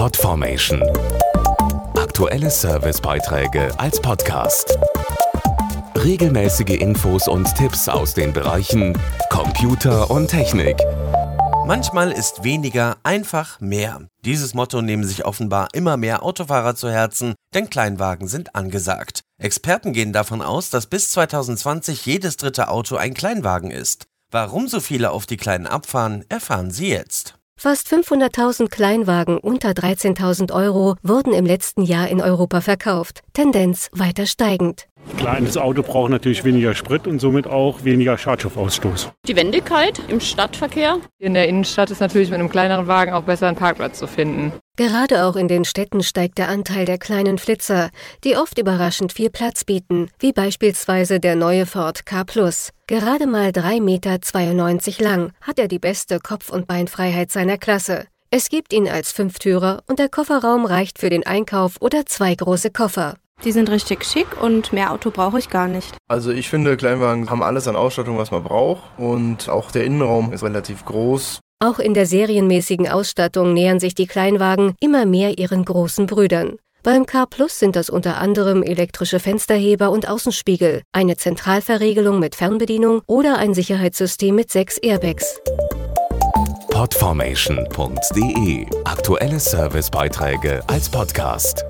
Podformation. Aktuelle Servicebeiträge als Podcast. Regelmäßige Infos und Tipps aus den Bereichen Computer und Technik. Manchmal ist weniger einfach mehr. Dieses Motto nehmen sich offenbar immer mehr Autofahrer zu Herzen, denn Kleinwagen sind angesagt. Experten gehen davon aus, dass bis 2020 jedes dritte Auto ein Kleinwagen ist. Warum so viele auf die Kleinen abfahren, erfahren Sie jetzt. Fast 500.000 Kleinwagen unter 13.000 Euro wurden im letzten Jahr in Europa verkauft. Tendenz weiter steigend. Kleines Auto braucht natürlich weniger Sprit und somit auch weniger Schadstoffausstoß. Die Wendigkeit im Stadtverkehr. In der Innenstadt ist natürlich mit einem kleineren Wagen auch besser einen Parkplatz zu finden. Gerade auch in den Städten steigt der Anteil der kleinen Flitzer, die oft überraschend viel Platz bieten, wie beispielsweise der neue Ford K+. Gerade mal 3,92 Meter lang hat er die beste Kopf- und Beinfreiheit seiner Klasse. Es gibt ihn als Fünftürer und der Kofferraum reicht für den Einkauf oder zwei große Koffer. Die sind richtig schick und mehr Auto brauche ich gar nicht. Also ich finde, Kleinwagen haben alles an Ausstattung, was man braucht und auch der Innenraum ist relativ groß. Auch in der serienmäßigen Ausstattung nähern sich die Kleinwagen immer mehr ihren großen Brüdern. Beim K Plus sind das unter anderem elektrische Fensterheber und Außenspiegel, eine Zentralverriegelung mit Fernbedienung oder ein Sicherheitssystem mit sechs Airbags. Podformation.de Aktuelle Servicebeiträge als Podcast.